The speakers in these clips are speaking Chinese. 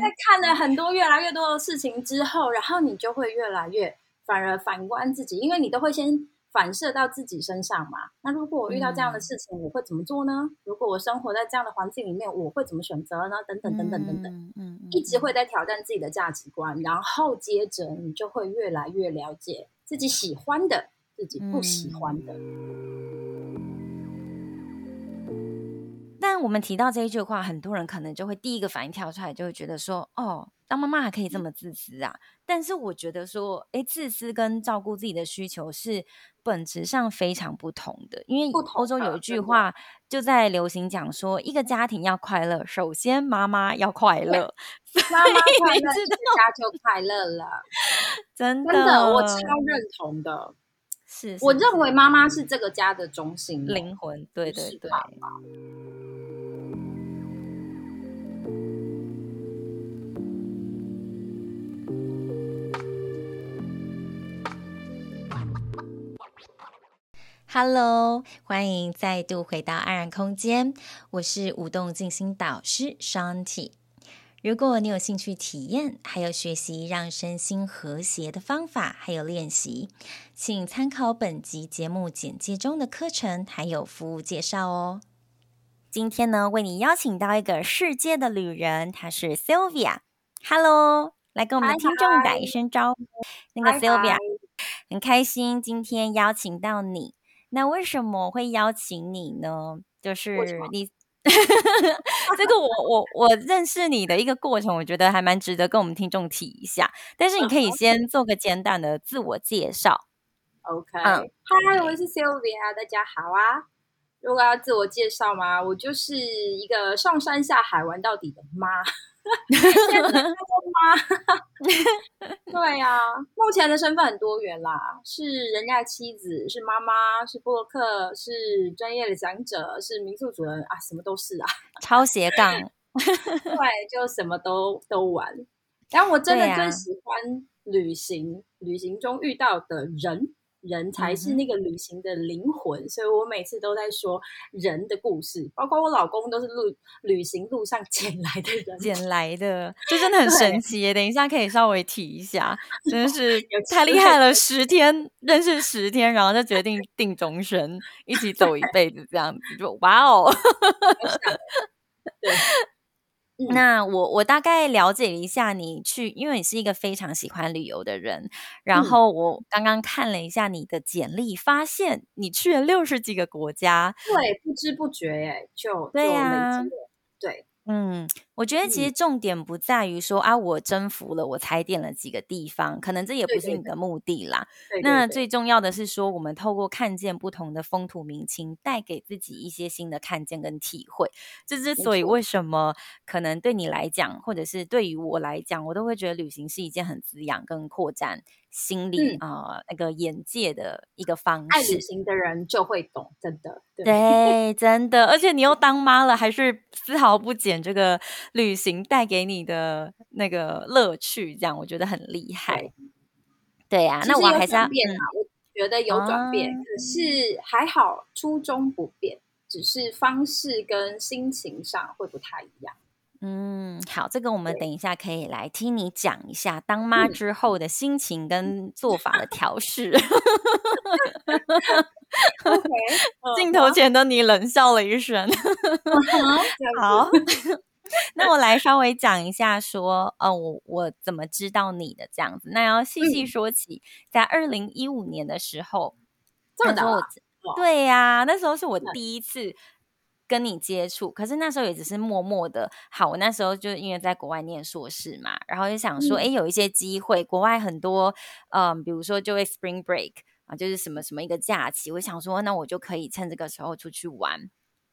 在看了很多越来越多的事情之后，然后你就会越来越反而反观自己，因为你都会先反射到自己身上嘛。那如果我遇到这样的事情，我会怎么做呢？如果我生活在这样的环境里面，我会怎么选择呢？等等等等等等，嗯嗯，一直会在挑战自己的价值观，然后接着你就会越来越了解自己喜欢的，自己不喜欢的。我们提到这一句话，很多人可能就会第一个反应跳出来，就会觉得说：“哦，当妈妈还可以这么自私啊！”但是我觉得说，哎，自私跟照顾自己的需求是本质上非常不同的。因为欧洲有一句话就在流行讲说，一个家庭要快乐，首先妈妈要快乐，妈妈快乐，家就快乐了。真的，真的，我超认同的。是，是，我认为妈妈是这个家的中心灵魂。对对对。Hello，欢迎再度回到安然空间。我是舞动静心导师 Shanti。如果你有兴趣体验，还有学习让身心和谐的方法，还有练习，请参考本集节目简介中的课程还有服务介绍哦。今天呢，为你邀请到一个世界的旅人，她是 Sylvia。Hello，来跟我们的听众打一声招呼。那个 Sylvia，很开心今天邀请到你。那为什么会邀请你呢？就是你，这个我我我认识你的一个过程，我觉得还蛮值得跟我们听众提一下。但是你可以先做个简单的自我介绍。OK，嗨、嗯，Hi, 我是 Sylvia，大家好啊。如果要自我介绍吗？我就是一个上山下海玩到底的妈。对呀、啊，目前的身份很多元啦，是人家的妻子，是妈妈，是布洛克，是专业的讲者，是民宿主人啊，什么都是啊，超斜杠，对，就什么都都玩。然后我真的最喜欢旅行，啊、旅行中遇到的人。人才是那个旅行的灵魂，嗯，所以我每次都在说人的故事，包括我老公都是路旅行路上 捡来的人，捡来的，这真的很神奇耶。等一下可以稍微提一下，真的是 太厉害了，十天认识十天，然后就决定定终身，一起走一辈子这样子，就哇哦，对。那我我大概了解一下你去，因为你是一个非常喜欢旅游的人。然后我刚刚看了一下你的简历，发现你去了六十几个国家。对，不知不觉哎，就对呀，对。嗯，我觉得其实重点不在于说、嗯、啊，我征服了，我踩点了几个地方，可能这也不是你的目的啦。对对对，那最重要的是说，我们透过看见不同的风土民情，带给自己一些新的看见跟体会。这之所以为什么可能对你来讲，或者是对于我来讲，我都会觉得旅行是一件很滋养跟扩展。心理啊、嗯呃，那个眼界的一个方式，爱旅行的人就会懂，真的，对，对真的。而且你又当妈了，还是丝毫不减这个旅行带给你的那个乐趣，这样我觉得很厉害。对呀、啊，那我还是要变啊，我觉得有转变、嗯，可是还好，初衷不变，只是方式跟心情上会不太一样。嗯，好，这个我们等一下可以来听你讲一下当妈之后的心情跟做法的调试。镜头前的你冷笑了一声。好，那我来稍微讲一下说，说、呃、哦，我我怎么知道你的这样子？那要细细说起，在二零一五年的时候，这么早？对呀、啊，那时候是我第一次。跟你接触，可是那时候也只是默默的。好，我那时候就因为在国外念硕士嘛，然后就想说，哎、嗯，有一些机会，国外很多，嗯，比如说就会 Spring Break 啊，就是什么什么一个假期，我想说，那我就可以趁这个时候出去玩。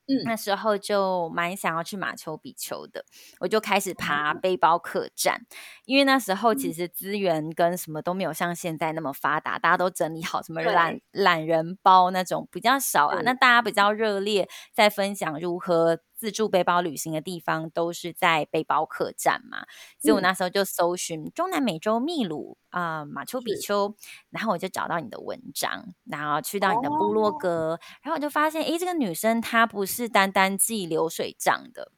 嗯，那时候就蛮想要去马丘比丘的，我就开始爬背包客栈，因为那时候其实资源跟什么都没有像现在那么发达，大家都整理好什么懒懒人包那种比较少啊，那大家比较热烈在分享如何。自助背包旅行的地方都是在背包客栈嘛，所以我那时候就搜寻中南美洲秘鲁啊、呃、马丘比丘，然后我就找到你的文章，然后去到你的部落格，然后我就发现，诶，这个女生她不是单单记流水账的，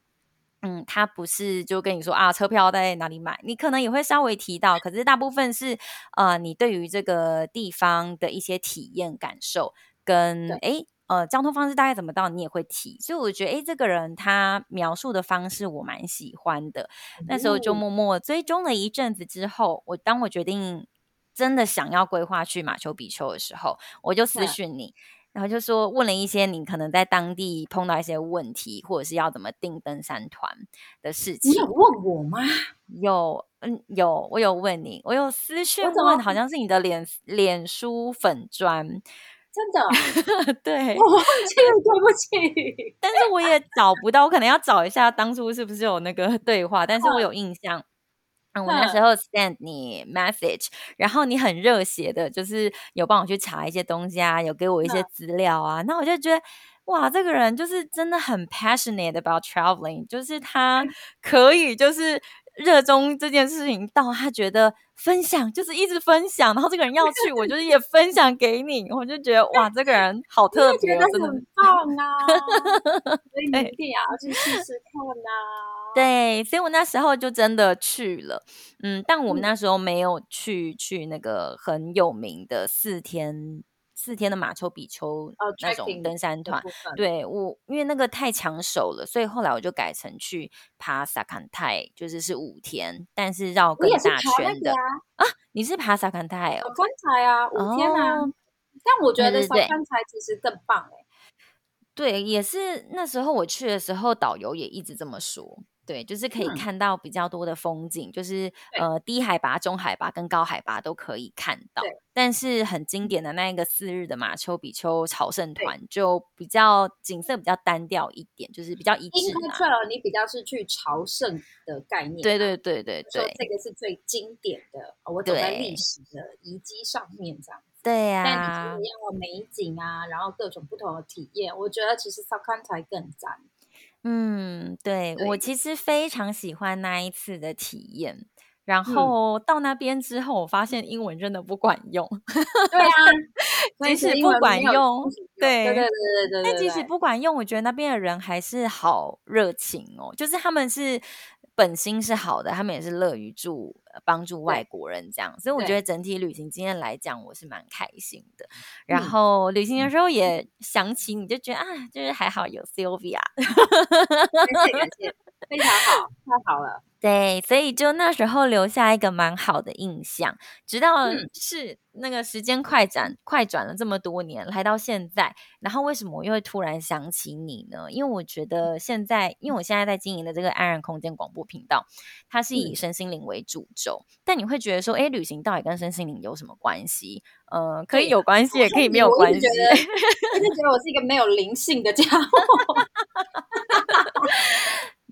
嗯，他不是就跟你说啊，车票在哪里买？你可能也会稍微提到，可是大部分是呃，你对于这个地方的一些体验感受跟诶呃交通方式大概怎么到，你也会提。所以我觉得哎，这个人他描述的方式我蛮喜欢的。嗯、那时候就默默追踪了一阵子之后，我当我决定真的想要规划去马丘比丘的时候，我就私讯你。然后就说问了一些你可能在当地碰到一些问题，或者是要怎么订登山团的事情。你有问我吗？有，嗯，有，我有问你，我有私讯问，好像是你的脸脸书粉专。真的？对，我忘记了，对不起。但是我也找不到，我可能要找一下当初是不是有那个对话，但是我有印象。嗯，我那时候 send 你 message，然后你很热血的，就是有帮我去查一些东西啊，有给我一些资料啊，那我就觉得哇，这个人就是真的很 passionate about traveling，就是他可以就是。热衷这件事情到他觉得分享就是一直分享，然后这个人要去，我就是也分享给你，我就觉得哇，这个人好特别，真的很棒啊！所以 你一定要去试试看啊！对，所以我那时候就真的去了，嗯，但我们那时候没有去去那个很有名的四天。四天的马丘比丘那种登山团，哦、对我，因为那个太抢手了，所以后来我就改成去爬萨坎泰，就是是五天，但是绕更大圈的啊，啊！你是爬萨坎泰哦？萨坎泰啊，五天啊！哦、但我觉得萨坎泰其实更棒哎。对，也是那时候我去的时候，导游也一直这么说。对，就是可以看到比较多的风景，嗯、就是呃低海拔、中海拔跟高海拔都可以看到。但是很经典的那一个四日的马丘比丘朝圣团，就比较景色比较单调一点，就是比较一致。因为你比较是去朝圣的概念。对对对对对，这个是最经典的。我走在历史的遗迹上面这样子。对呀、啊。但你是要美景啊，然后各种不同的体验，我觉得其实萨坎才更赞。嗯，对，对我其实非常喜欢那一次的体验。然后到那边之后，我发现英文真的不管用。对啊，即使不管用，对对对对对对。但即使不管用，我觉得那边的人还是好热情哦，就是他们是。本心是好的，他们也是乐于助帮助外国人这样，所以我觉得整体旅行经验来讲，我是蛮开心的。然后旅行的时候也想起你，就觉得啊，就是还好有 Sylvia，感谢感谢，非常好，太好了。对，所以就那时候留下一个蛮好的印象，直到是那个时间快转、嗯、快转了这么多年，来到现在，然后为什么我又会突然想起你呢？因为我觉得现在，因为我现在在经营的这个安然空间广播频道，它是以身心灵为主轴，嗯、但你会觉得说，哎，旅行到底跟身心灵有什么关系？嗯、呃，可以有关系，也可以没有关系。我就觉得，我就觉得我是一个没有灵性的家伙。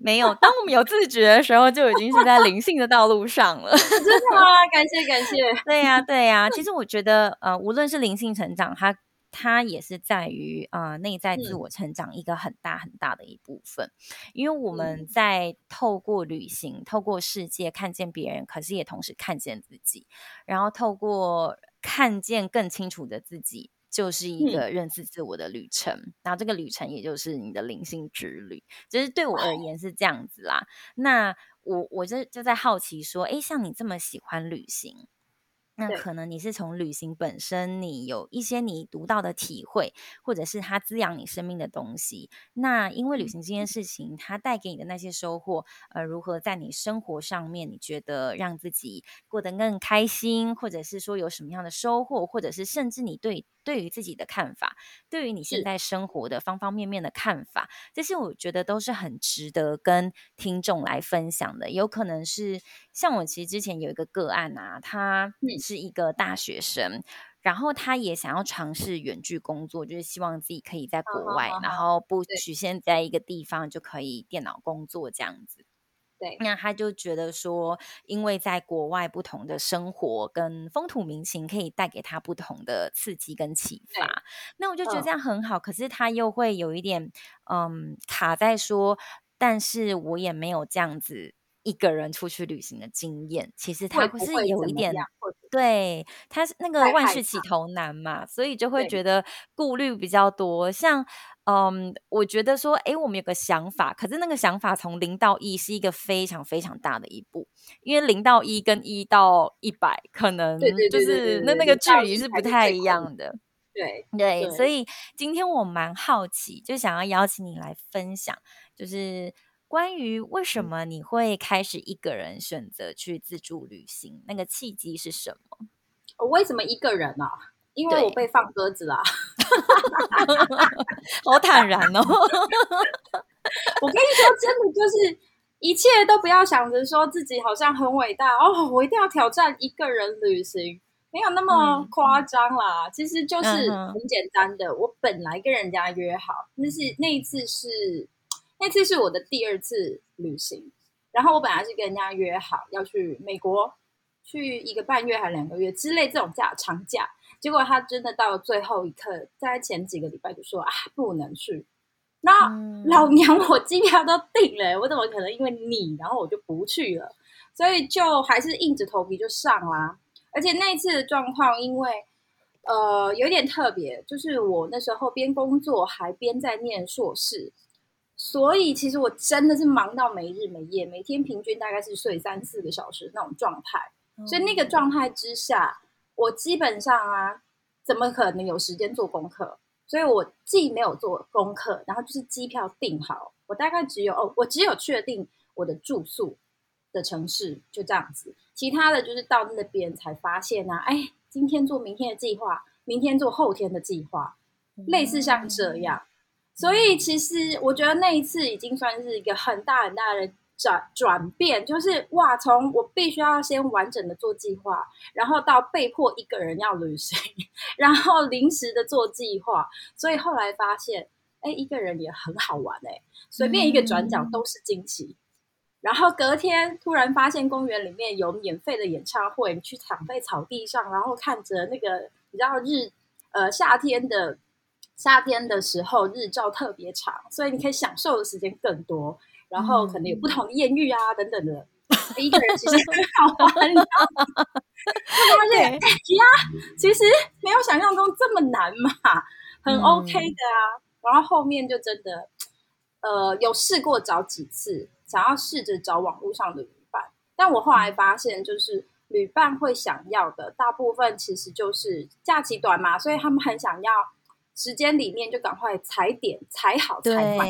没有，当我们有自觉的时候，就已经是在灵性的道路上了。真的吗？感谢感谢。对呀、啊、对呀、啊。其实我觉得，呃，无论是灵性成长，它它也是在于呃内在自我成长一个很大很大的一部分。嗯、因为我们在透过旅行、透过世界看见别人，可是也同时看见自己，然后透过看见更清楚的自己。就是一个认识自我的旅程，嗯、然后这个旅程也就是你的灵性之旅，就是对我而言是这样子啦。那我我就就在好奇说，诶，像你这么喜欢旅行。那可能你是从旅行本身，你有一些你独到的体会，或者是它滋养你生命的东西。那因为旅行这件事情，它带给你的那些收获，呃，如何在你生活上面，你觉得让自己过得更开心，或者是说有什么样的收获，或者是甚至你对对于自己的看法，对于你现在生活的方方面面的看法，这些我觉得都是很值得跟听众来分享的。有可能是像我其实之前有一个个案啊，他是一个大学生，嗯、然后他也想要尝试远距工作，就是希望自己可以在国外，然后不局限在一个地方就可以电脑工作这样子。对，那他就觉得说，因为在国外不同的生活跟风土民情可以带给他不同的刺激跟启发。那我就觉得这样很好，可是他又会有一点嗯卡在说，但是我也没有这样子一个人出去旅行的经验。其实他不是有一点。对，他是那个万事起头难嘛，所以就会觉得顾虑比较多。像嗯，我觉得说，哎，我们有个想法，可是那个想法从零到一是一个非常非常大的一步，因为零到一跟一到一百可能就是那那个距离是不太一样的。对对，对，所以今天我蛮好奇，就想要邀请你来分享，就是关于为什么你会开始一个人选择去自助旅行，那个契机是什么？我为什么一个人啊？因为我被放鸽子啦，好坦然哦！我跟你说，真的就是一切都不要想着说自己好像很伟大哦，我一定要挑战一个人旅行。没有那么夸张啦，嗯，其实就是很简单的。我本来跟人家约好，那是那一次是那次是我的第二次旅行，然后我本来是跟人家约好要去美国，去一个半月还两个月之类这种假长假，结果他真的到了最后一刻，在前几个礼拜就说啊不能去。那，嗯，老娘我机票都订了，我怎么可能因为你然后我就不去了？所以就还是硬着头皮就上啦。而且那一次的状况，因为呃有点特别，就是我那时候边工作还边在念硕士，所以其实我真的是忙到没日没夜，每天平均大概是睡三四个小时那种状态。所以那个状态之下，我基本上啊，怎么可能有时间做功课？所以我既没有做功课，然后就是机票订好，我大概只有哦，我只有确定我的住宿的城市，就这样子。其他的就是到那边才发现啊，哎，今天做明天的计划，明天做后天的计划，类似像这样。所以其实我觉得那一次已经算是一个很大很大的转转变，就是哇，从我必须要先完整的做计划，然后到被迫一个人要旅行，然后临时的做计划，所以后来发现，哎，一个人也很好玩哎，随便一个转角都是惊喜。然后隔天突然发现公园里面有免费的演唱会，你去躺在草地上，然后看着那个你知道日呃夏天的夏天的时候日照特别长，所以你可以享受的时间更多。然后可能有不同的艳遇啊等等的，一个人其实很好玩，你知道吗？就发现哎呀，其实没有想象中这么难嘛，很 OK 的啊。嗯、然后后面就真的呃有试过找几次。想要试着找网络上的旅伴，但我后来发现，就是旅伴会想要的大部分其实就是假期短嘛，所以他们很想要时间里面就赶快踩点踩好踩满。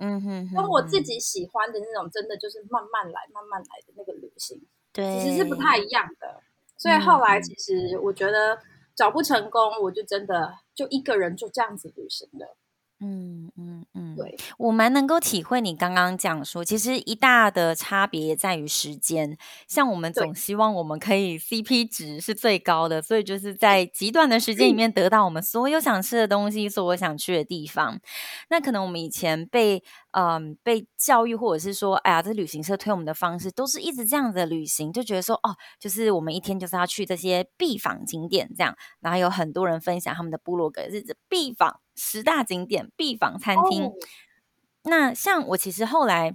嗯哼，跟我自己喜欢的那种，真的就是慢慢来、慢慢来的那个旅行，对，其实是不太一样的。所以后来其实我觉得找不成功，我就真的就一个人就这样子旅行了。嗯嗯嗯，对，我蛮能够体会你刚刚讲说，其实一大的差别在于时间。像我们总希望我们可以 CP 值是最高的，所以就是在极短的时间里面得到我们所有想吃的东西，所有想去的地方。那可能我们以前被嗯被教育，或者是说，哎呀，这旅行社推我们的方式都是一直这样的旅行，就觉得说，哦，就是我们一天就是要去这些必访景点这样。然后有很多人分享他们的部落格是必访。十大景点必访餐厅，oh. 那像我其实后来，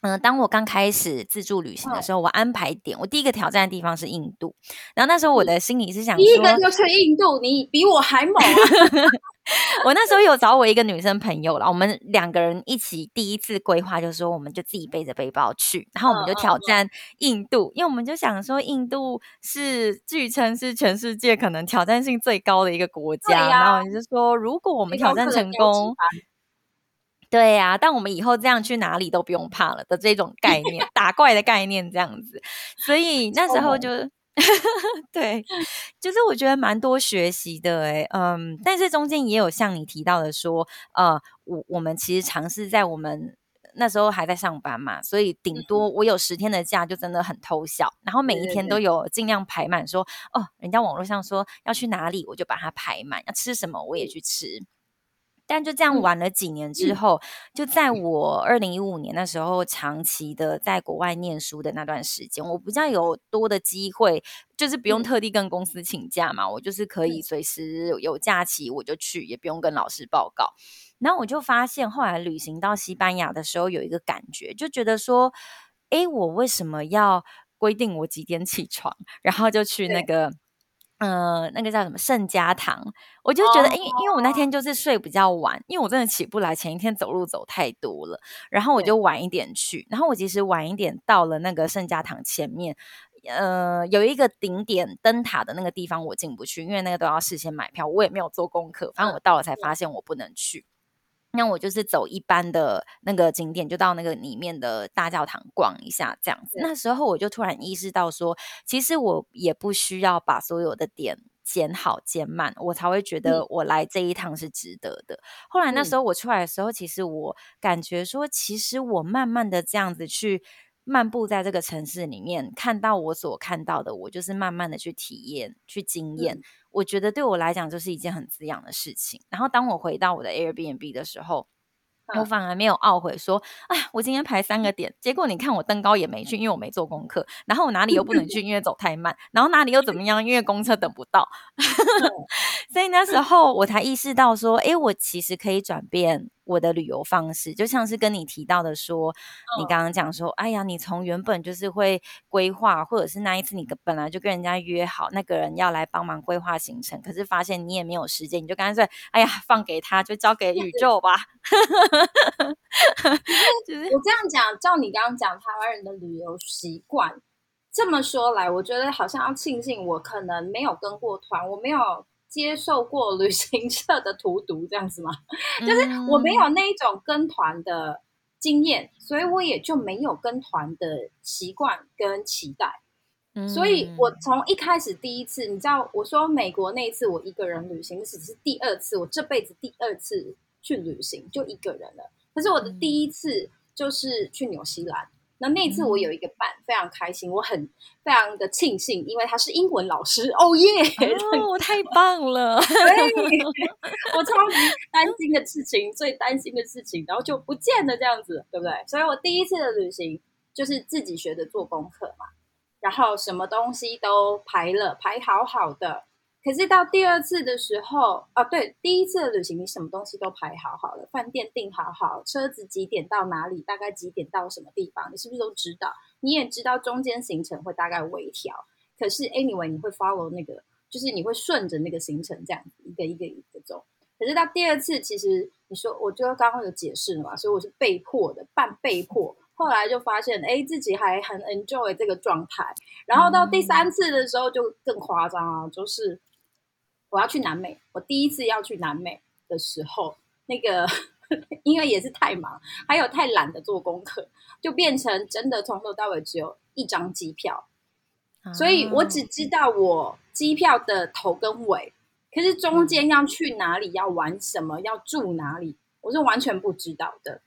嗯、呃，当我刚开始自助旅行的时候，oh. 我安排点，我第一个挑战的地方是印度。然后那时候我的心里是想说，第一个就去印度，你比我还猛啊！我那时候有找我一个女生朋友了，我们两个人一起第一次规划，就是说我们就自己背着背包去，然后我们就挑战印度，oh. 因为我们就想说印度是据称是全世界可能挑战性最高的一个国家，啊、然后你就说如果我们挑战成功，对呀、啊，但我们以后这样去哪里都不用怕了的这种概念，打怪的概念这样子，所以那时候就。对，就是我觉得蛮多学习的诶，嗯，但是中间也有像你提到的说，呃，我我们其实尝试在我们那时候还在上班嘛，所以顶多我有十天的假就真的很偷笑，然后每一天都有尽量排满，说哦，人家网络上说要去哪里，我就把它排满，要吃什么我也去吃。但就这样玩了几年之后，嗯、就在我二零一五年那时候，长期的在国外念书的那段时间，我比较有多的机会，就是不用特地跟公司请假嘛，我就是可以随时有假期我就去，也不用跟老师报告。然后我就发现，后来旅行到西班牙的时候，有一个感觉，就觉得说，诶，我为什么要规定我几点起床，然后就去那个。呃，那个叫什么圣家堂，我就觉得，因、oh. 因为我那天就是睡比较晚，因为我真的起不来，前一天走路走太多了，然后我就晚一点去，然后我其实晚一点到了那个圣家堂前面，呃，有一个顶点灯塔的那个地方我进不去，因为那个都要事先买票，我也没有做功课，反正我到了才发现我不能去。那我就是走一般的那个景点，就到那个里面的大教堂逛一下，这样子。那时候我就突然意识到说，其实我也不需要把所有的点减好剪满，我才会觉得我来这一趟是值得的。后来那时候我出来的时候，其实我感觉说，其实我慢慢的这样子去。漫步在这个城市里面，看到我所看到的，我就是慢慢的去体验、去经验。嗯、我觉得对我来讲，就是一件很滋养的事情。然后当我回到我的 Airbnb 的时候，我反而没有懊悔说，哎，我今天排三个点，结果你看我登高也没去，因为我没做功课。然后我哪里又不能去，因为走太慢。然后哪里又怎么样，因为公车等不到。所以那时候我才意识到说，哎，我其实可以转变。我的旅游方式就像是跟你提到的说，你刚刚讲说，哎呀，你从原本就是会规划，或者是那一次你本来就跟人家约好那个人要来帮忙规划行程，可是发现你也没有时间，你就干脆，哎呀，放给他，就交给宇 宙吧。就是我这样讲，照你刚刚讲台湾人的旅游习惯，这么说来，我觉得好像要庆幸我可能没有跟过团，我没有。接受过旅行社的荼毒，这样子吗？就是我没有那一种跟团的经验，所以我也就没有跟团的习惯跟期待。所以我从一开始第一次，你知道，我说美国那一次我一个人旅行，只是第二次，我这辈子第二次去旅行就一个人了。可是我的第一次就是去纽西兰。那那次我有一个伴，非常开心，我很非常的庆幸，因为他是英文老师，哦耶！哦，太棒了！对，我超级担心的事情，最担心的事情，然后就不见了，这样子，对不对？所以我第一次的旅行就是自己学着做功课嘛，然后什么东西都排了，排好好的。可是到第二次的时候，啊，对，第一次的旅行你什么东西都排好好了，饭店订好好，车子几点到哪里，大概几点到什么地方，你是不是都知道？你也知道中间行程会大概微调，可是 anyway 你会 follow 那个，就是你会顺着那个行程这样子一个一个一个走。可是到第二次，其实你说，我就刚刚有解释了嘛，所以我是被迫的，半被迫。后来就发现，哎，自己还很 enjoy 这个状态。然后到第三次的时候就更夸张啊，就是。我要去南美，我第一次要去南美的时候，那个 因为也是太忙，还有太懒得做功课，就变成真的从头到尾只有一张机票，所以我只知道我机票的头跟尾，可是中间要去哪里、要玩什么、要住哪里，我是完全不知道的。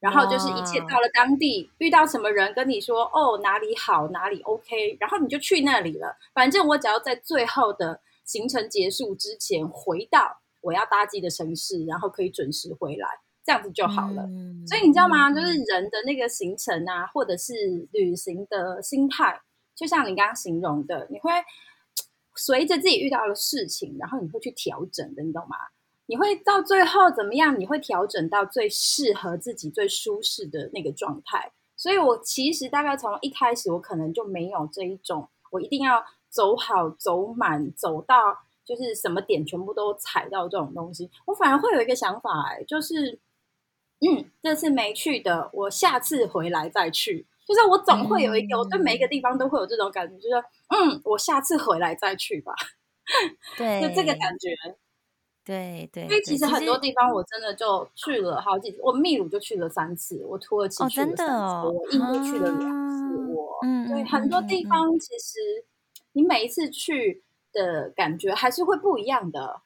然后就是一切到了当地，遇到什么人跟你说哦，哪里好，哪里 OK，然后你就去那里了。反正我只要在最后的。行程结束之前回到我要搭机的城市，然后可以准时回来，这样子就好了。嗯、所以你知道吗？就是人的那个行程啊，或者是旅行的心态，就像你刚刚形容的，你会随着自己遇到的事情，然后你会去调整的，你懂吗？你会到最后怎么样？你会调整到最适合自己、最舒适的那个状态。所以我其实大概从一开始，我可能就没有这一种，我一定要。走好走满，走到就是什么点全部都踩到这种东西，我反而会有一个想法，哎，就是，嗯，这次没去的，我下次回来再去。就是我总会有一个，嗯、我对每一个地方都会有这种感觉，就是，嗯，我下次回来再去吧。对，就这个感觉。对对，因为其实很多地方我真的就去了好几次，我秘鲁就去了三次，我土耳其去了三次，哦哦、我印度去了两次，啊、我嗯，对，很多地方其实。你每一次去的感觉还是会不一样的。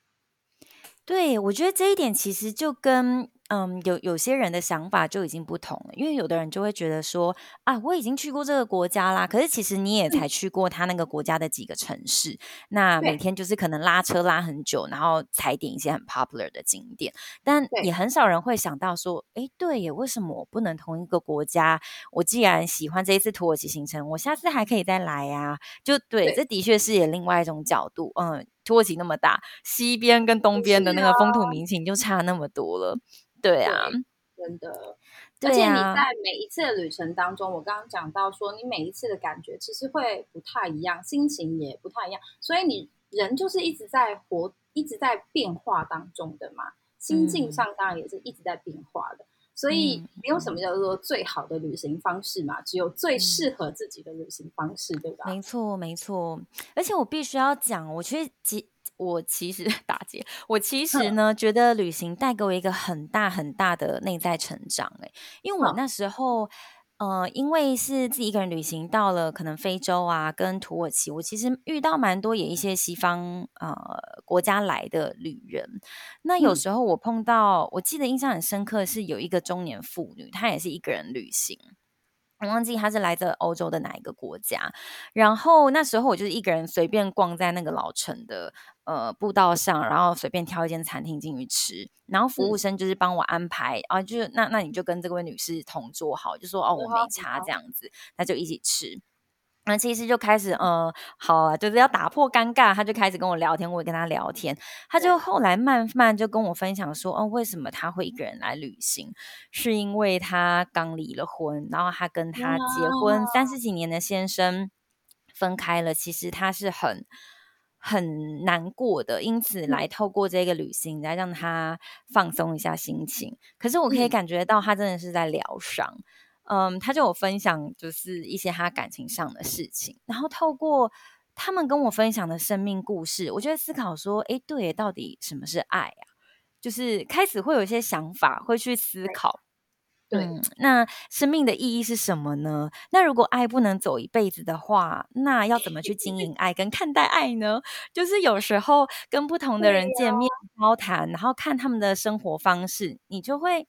对，我觉得这一点其实就跟。嗯，有有些人的想法就已经不同了，因为有的人就会觉得说啊，我已经去过这个国家啦，可是其实你也才去过他那个国家的几个城市，嗯、那每天就是可能拉车拉很久，然后踩点一些很 popular 的景点，但也很少人会想到说，哎，对耶，为什么我不能同一个国家？我既然喜欢这一次土耳其行程，我下次还可以再来呀、啊？就对，对这的确是也另外一种角度。嗯，土耳其那么大，西边跟东边的那个风土民情就差那么多了。对啊，真的，而且你在每一次的旅程当中，我刚刚讲到说，你每一次的感觉其实会不太一样，心情也不太一样，所以你人就是一直在活，一直在变化当中的嘛，心境上当然也是一直在变化的。嗯、所以没有什么叫做最好的旅行方式嘛，只有最适合自己的旅行方式，嗯、对吧？没错，没错。而且我必须要讲，我其实我其实 打结，我其实。呢觉得旅行带给我一个很大很大的内在成长诶，因为我那时候呃，因为是自己一个人旅行到了可能非洲啊跟土耳其，我其实遇到蛮多也一些西方呃国家来的旅人，那有时候我碰到，我记得印象很深刻是有一个中年妇女，她也是一个人旅行。我忘记他是来自欧洲的哪一个国家，然后那时候我就是一个人随便逛在那个老城的呃步道上，然后随便挑一间餐厅进去吃，然后服务生就是帮我安排、嗯、啊，就是那那你就跟这位女士同桌好，就说哦我没差这样子，那就一起吃。那其实就开始，嗯，好啊，就是要打破尴尬，他就开始跟我聊天，我也跟他聊天，他就后来慢慢就跟我分享说，哦，为什么他会一个人来旅行？是因为他刚离了婚，然后他跟他结婚三十几年的先生分开了，其实他是很很难过的，因此来透过这个旅行来让他放松一下心情。可是我可以感觉到他真的是在疗伤。嗯，他就有分享，就是一些他感情上的事情，然后透过他们跟我分享的生命故事，我就会思考说，诶，对，到底什么是爱啊？就是开始会有一些想法，会去思考，对，嗯，那生命的意义是什么呢？那如果爱不能走一辈子的话，那要怎么去经营爱跟看待爱呢？就是有时候跟不同的人见面交谈，然后看他们的生活方式，你就会。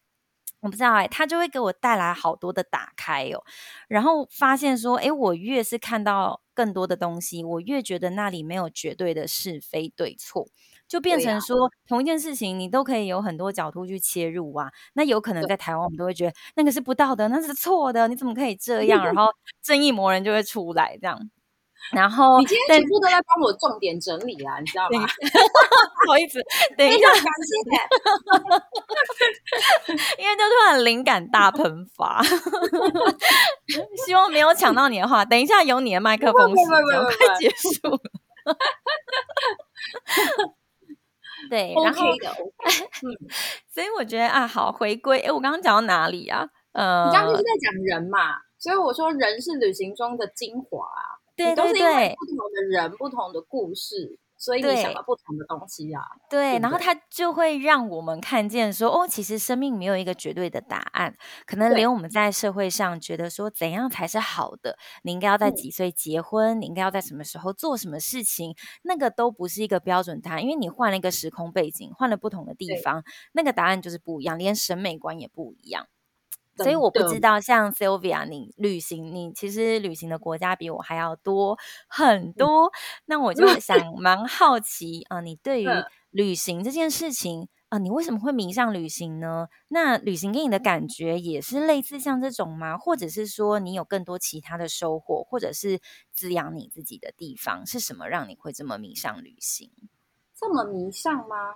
我不知道哎、欸，他就会给我带来好多的打开哦，然后发现说，哎，我越是看到更多的东西，我越觉得那里没有绝对的是非对错，就变成说、啊、同一件事情，你都可以有很多角度去切入啊。那有可能在台湾，我们都会觉得那个是不道德，那是错的，你怎么可以这样？然 后正义魔人就会出来这样。然后你今天全部都在帮我重点整理啊，你知道吗？不好意思，等一下，感谢。因为就突然灵感大喷发，希望没有抢到你的话，等一下有你的麦克风时间快结束了。对，然后，okay 的 okay. 所以我觉得啊，好回归。哎，我刚刚讲到哪里啊？呃，你刚刚就是在讲人嘛，所以我说人是旅行中的精华啊。对对对，都是因为不同的人、不同的故事，所以你想到不同的东西啊。对，对对，然后它就会让我们看见说，哦，其实生命没有一个绝对的答案，可能连我们在社会上觉得说怎样才是好的，你应该要在几岁结婚，你应该要在什么时候做什么事情，那个都不是一个标准答案，因为你换了一个时空背景，换了不同的地方，那个答案就是不一样，连审美观也不一样。所以我不知道，像 Sylvia，你旅行，你其实旅行的国家比我还要多很多。嗯、那我就想 蛮好奇啊、呃，你对于旅行这件事情啊、呃，你为什么会迷上旅行呢？那旅行给你的感觉也是类似像这种吗？或者是说你有更多其他的收获，或者是滋养你自己的地方是什么，让你会这么迷上旅行？这么迷上吗？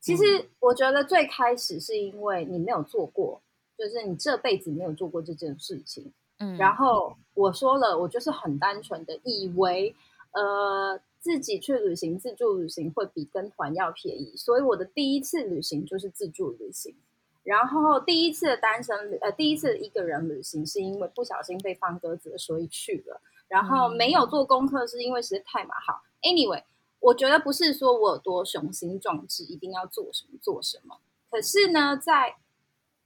其实我觉得最开始是因为你没有做过。就是你这辈子没有做过这件事情，嗯，然。后我说了，我就是很单纯的以为，呃，自己去旅行自助旅行会比跟团要便宜，所以我的第一次旅行就是自助旅行，然后第一次的单身旅，呃，第一次一个人旅行是因为不小心被放鸽子，所以去了，然后没有做功课是因为实在太马好。Anyway，我觉得不是说我有多雄心壮志，一定要做什么做什么，可是呢，在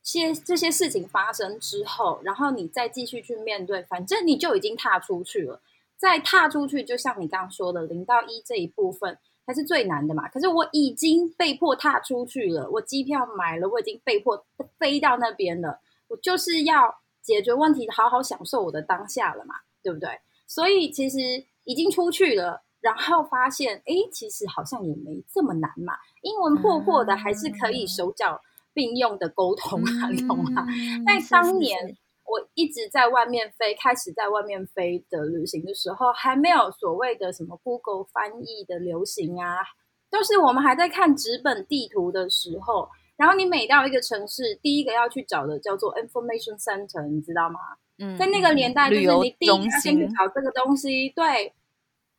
些这些事情发生之后，然后你再继续去面对，反正你就已经踏出去了。再踏出去，就像你刚刚说的，零到一这一部分才是最难的嘛。可是我已经被迫踏出去了，我机票买了，我已经被迫飞到那边了。我就是要解决问题，好好享受我的当下了嘛，对不对？所以其实已经出去了，然后发现，哎，其实好像也没这么难嘛。英文破破的，还是可以手脚。并用的沟通啊，你懂吗？在当年我一直在外面飞，开始在外面飞的旅行的时候，还没有所谓的什么 Google 翻译的流行啊，都是我们还在看纸本地图的时候，然后你每到一个城市，第一个要去找的叫做 information center，你知道吗？嗯，在那个年代，就是你第一个要先去找这个东西，对，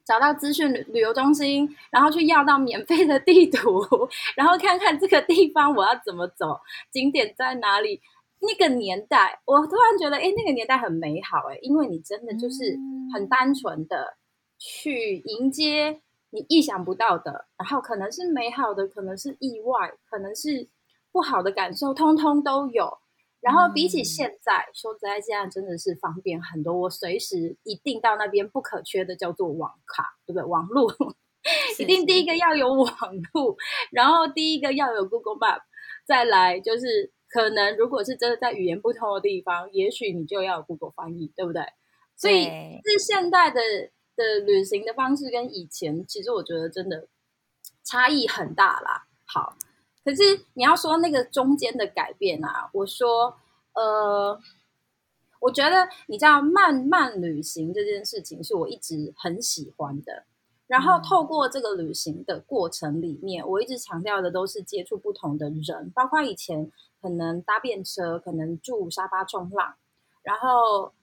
找到资讯旅旅游中心，然后去要到免费的地图，然后看看这个地方我要怎么走，景点在哪里。那个年代，我突然觉得，哎，那个年代很美好，哎，因为你真的就是很单纯的去迎接你意想不到的，然后可能是美好的，可能是意外，可能是不好的感受，通通都有。然后比起现在，说实在，现在真的是方便很多。我随时一定到那边不可缺的叫做网卡，对不对？网路一定第一个要有网路，然后第一个要有 Google Map，再来就是可能如果是真的在语言不通的地方，也许你就要有 Google 翻译，对不对？所以是现代的的旅行的方式跟以前，其实我觉得真的差异很大啦。好。可是你要说那个中间的改变啊，我说，呃，我觉得你知道慢慢旅行这件事情是我一直很喜欢的。然后透过这个旅行的过程里面，我一直强调的都是接触不同的人，包括以前可能搭便车，可能住沙发冲浪，然后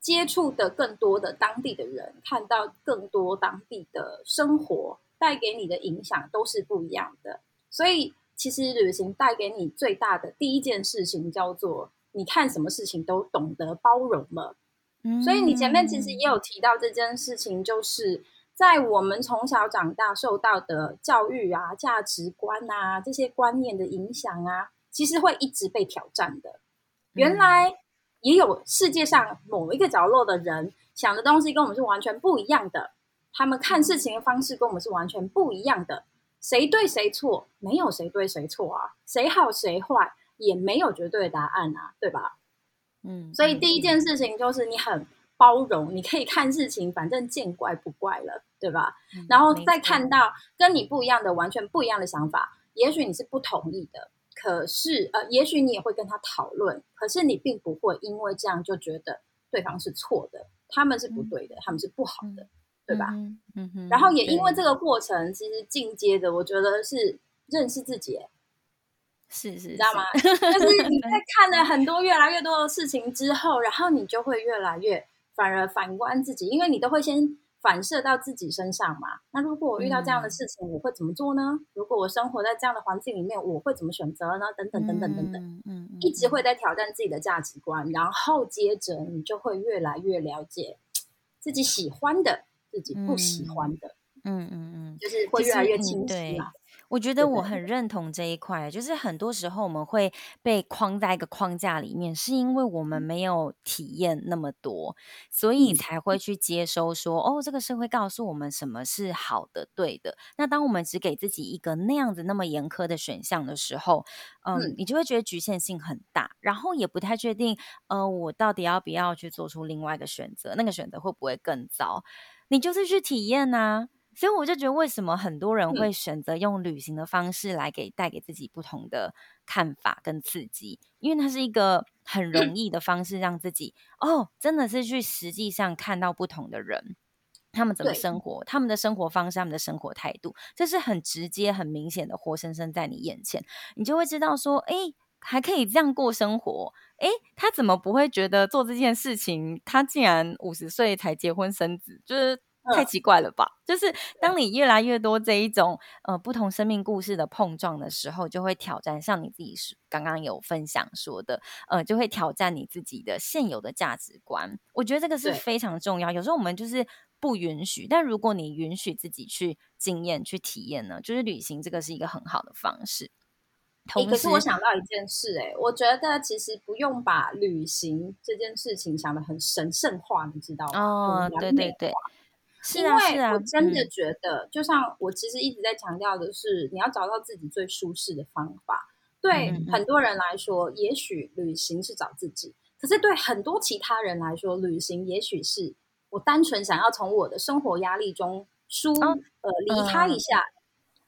接触的更多的当地的人，看到更多当地的生活，带给你的影响都是不一样的，所以。其实旅行带给你最大的第一件事情叫做，你看什么事情都懂得包容了。嗯，所以你前面其实也有提到这件事情，就是在我们从小长大受到的教育啊、价值观啊这些观念的影响啊，其实会一直被挑战的。原来也有世界上某一个角落的人想的东西跟我们是完全不一样的，他们看事情的方式跟我们是完全不一样的。谁对谁错？没有谁对谁错啊，谁好谁坏也没有绝对的答案啊，对吧？嗯，所以第一件事情就是你很包容，你可以看事情，反正见怪不怪了，对吧？嗯，然后再看到跟你不一样的、完全不一样的想法，也许你是不同意的，可是呃，也许你也会跟他讨论，可是你并不会因为这样就觉得对方是错的，他们是不对的，他们是不好的。对吧？嗯嗯嗯，然后也因为这个过程，其实进阶的，我觉得是认识自己，是是，是，你知道吗？就是你在看了很多越来越多的事情之后，然后你就会越来越反而反观自己，因为你都会先反射到自己身上嘛。那如果我遇到这样的事情，我会怎么做呢？如果我生活在这样的环境里面，我会怎么选择呢？等等等等等等，嗯嗯，一直会在挑战自己的价值观，然后接着你就会越来越了解自己喜欢的。自己不喜欢的，嗯嗯嗯，就是会越来越清晰嘛。我觉得我很认同这一块，就是很多时候我们会被框在一个框架里面，是因为我们没有体验那么多，所以才会去接收说，哦，这个社会告诉我们什么是好的、对的。那当我们只给自己一个那样子那么严苛的选项的时候，嗯，嗯，你就会觉得局限性很大，然后也不太确定，呃，我到底要不要去做出另外一个选择？那个选择会不会更糟？你就是去体验呐、啊，所以我就觉得为什么很多人会选择用旅行的方式来给带给自己不同的看法跟刺激，因为它是一个很容易的方式，让自己哦，真的是去实际上看到不同的人，他们怎么生活，他们的生活方式，他们的生活态度，这是很直接、很明显的，活生生在你眼前，你就会知道说，哎，还可以这样过生活，哎，他怎么不会觉得做这件事情，他竟然五十岁才结婚生子，就是。太奇怪了吧？嗯、就是当你越来越多这一种呃不同生命故事的碰撞的时候，就会挑战像你自己是刚刚有分享说的，呃，就会挑战你自己的现有的价值观。我觉得这个是非常重要。有时候我们就是不允许，但如果你允许自己去经验、去体验呢，就是旅行这个是一个很好的方式。可是我想到一件事、欸，哎，我觉得其实不用把旅行这件事情想的很神圣化，你知道吗？哦，对对对。因为我真的觉得，就像我其实一直在强调的是，你要找到自己最舒适的方法。对很多人来说，也许旅行是找自己；可是对很多其他人来说，旅行也许是我单纯想要从我的生活压力中疏呃离开一下，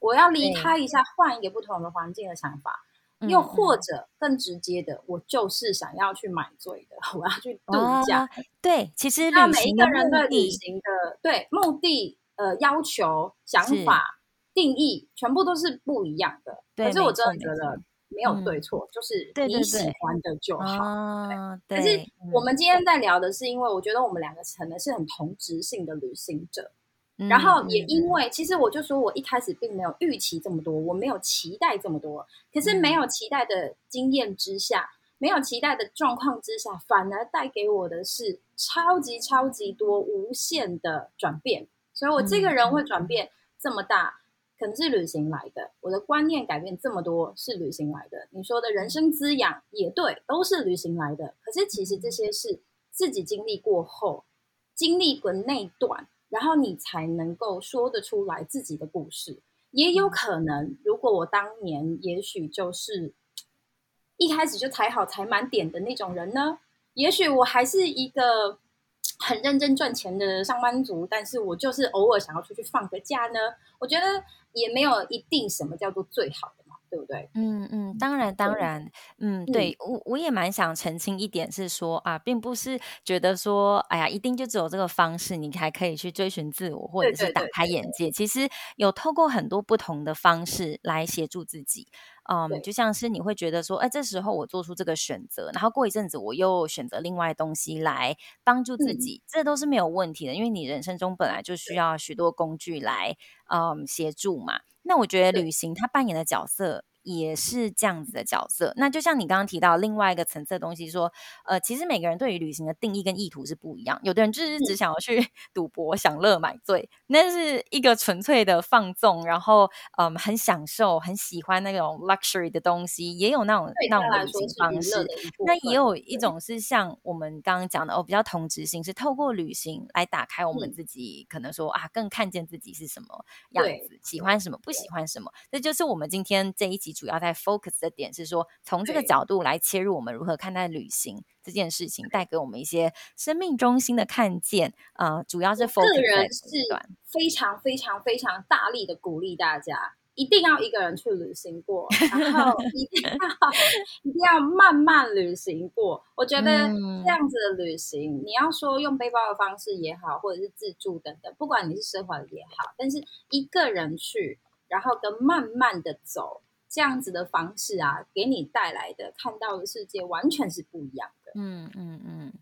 我要离开一下，换一个不同的环境的想法。又或者更直接的，我就是想要去买醉的，我要去度假。哦、对，其实那每一个人的旅行的对目的、呃要求、想法、定义，全部都是不一样的。可是我真的觉得，没有对错，就是你喜欢的就好。对，可是我们今天在聊的是，因为我觉得我们两个可能是很同质性的旅行者，然后也因为其实我就说我一开始并没有预期这么多，我没有期待这么多，可是没有期待的经验之下，没有期待的状况之下，反而带给我的是超级超级多无限的转变，所以我这个人会转变这么大。可能是旅行来的，我的观念改变这么多是旅行来的。你说的人生滋养也对，都是旅行来的。可是其实这些是自己经历过后，经历过那段，然后你才能够说得出来自己的故事。也有可能，如果我当年也许就是一开始就踩好踩满点的那种人呢，也许我还是一个。很认真赚钱的上班族，但是我就是偶尔想要出去放个假呢。我觉得也没有一定什么叫做最好的嘛，对不对？嗯嗯，当然当然，嗯，对我我也蛮想澄清一点是说啊，并不是觉得说，哎呀，一定就只有这个方式，你才可以去追寻自我，或者是打开眼界。其实有透过很多不同的方式来协助自己。嗯，就像是你会觉得说，哎，这时候我做出这个选择，然后过一阵子我又选择另外东西来帮助自己，嗯、这都是没有问题的，因为你人生中本来就需要许多工具来嗯协助嘛。那我觉得旅行它扮演的角色。也是这样子的角色，那就像你刚刚提到另外一个层次的东西，说，呃，其实每个人对于旅行的定义跟意图是不一样。有的人就是只想要去 赌博、享乐、买醉，那是一个纯粹的放纵，然后嗯，很享受、很喜欢那种 luxury 的东西，也有那种那种旅行方式。那也有一种是像我们刚刚讲的哦，比较同质性，是透过旅行来打开我们自己，可能说啊，更看见自己是什么样子，喜欢什么，不喜欢什么。这就是我们今天这一集。主要在 focus 的点是说，从这个角度来切入，我们如何看待旅行这件事情，带给我们一些生命中心的看见。呃，主要是 focus 个人是非常非常非常大力的鼓励大家，一定要一个人去旅行过，然后 一定要一定要慢慢旅行过。我觉得这样子的旅行，你要说用背包的方式也好，或者是自助等等，不管你是奢华也好，但是一个人去，然后跟慢慢的走。这样子的方式啊，给你带来的看到的世界完全是不一样的。嗯嗯嗯，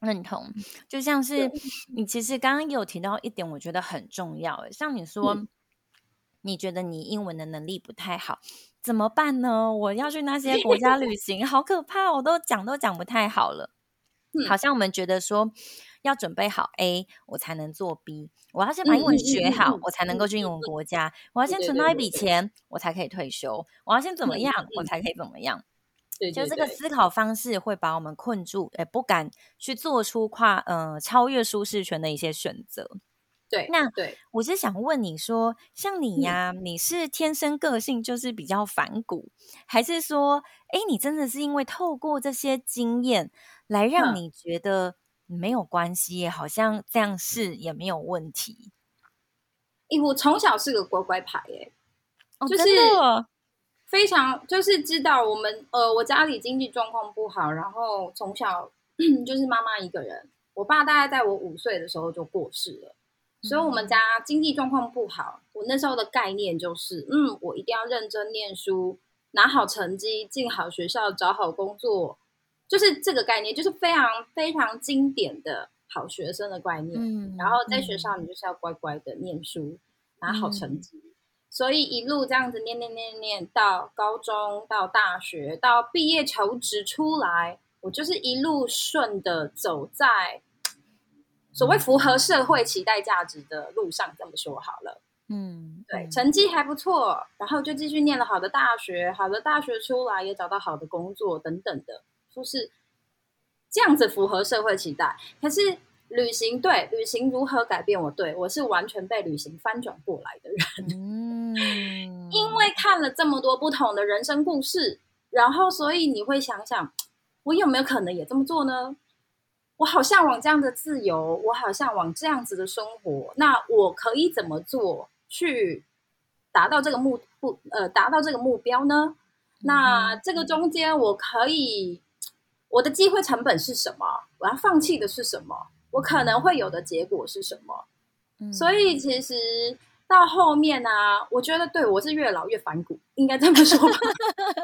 认同。就像是你其实刚刚有提到一点，我觉得很重要。像你说，嗯、你觉得你英文的能力不太好，怎么办呢？我要去那些国家旅行，好可怕，我都讲都讲不太好了。嗯、好像我们觉得说。要准备好 A，我才能做 B。我要先把英文学好，嗯、我才能够去英文国家。嗯、我要先存到一笔钱，我才可以退休。我要先怎么样，嗯、我才可以怎么样？对，对，对，就这个思考方式会把我们困住，也不敢去做出跨呃超越舒适圈的一些选择。对，那对，我是想问你说，像你呀，嗯、你是天生个性就是比较反骨，还是说，哎，你真的是因为透过这些经验来让你觉得？没有关系，好像这样试也没有问题。欸、我从小是个乖乖牌，哎、哦，就是非常就是知道我们呃，我家里经济状况不好，然后从小 就是妈妈一个人，我爸大概在我五岁的时候就过世了，嗯、所以我们家经济状况不好。我那时候的概念就是，嗯，我一定要认真念书，拿好成绩，进好学校，找好工作。就是这个概念，就是非常非常经典的好学生的概念。嗯，然后在学校你就是要乖乖的念书，嗯、拿好成绩。嗯、所以一路这样子念念念念到高中，到大学，到毕业求职出来，我就是一路顺的走在所谓符合社会期待价值的路上。这么说好了，嗯，对，成绩还不错，然后就继续念了好的大学，好的大学出来也找到好的工作等等的。就是这样子符合社会期待，可是旅行，对，旅行如何改变我？对，我是完全被旅行翻转过来的人。嗯，因为看了这么多不同的人生故事，然后所以你会想想，我有没有可能也这么做呢？我好向往这样的自由，我好向往这样子的生活。那我可以怎么做去达到这个目不呃达到这个目标呢？那这个中间，我可以，我的机会成本是什么？我要放弃的是什么？我可能会有的结果是什么？嗯，所以其实到后面呢，啊，我觉得对我是越老越反骨，应该这么说吧。